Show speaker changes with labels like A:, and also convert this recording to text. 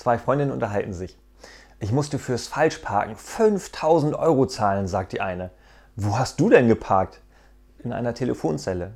A: Zwei Freundinnen unterhalten sich. Ich musste fürs Falschparken 5000 Euro zahlen, sagt die eine. Wo hast du denn geparkt? In einer Telefonzelle.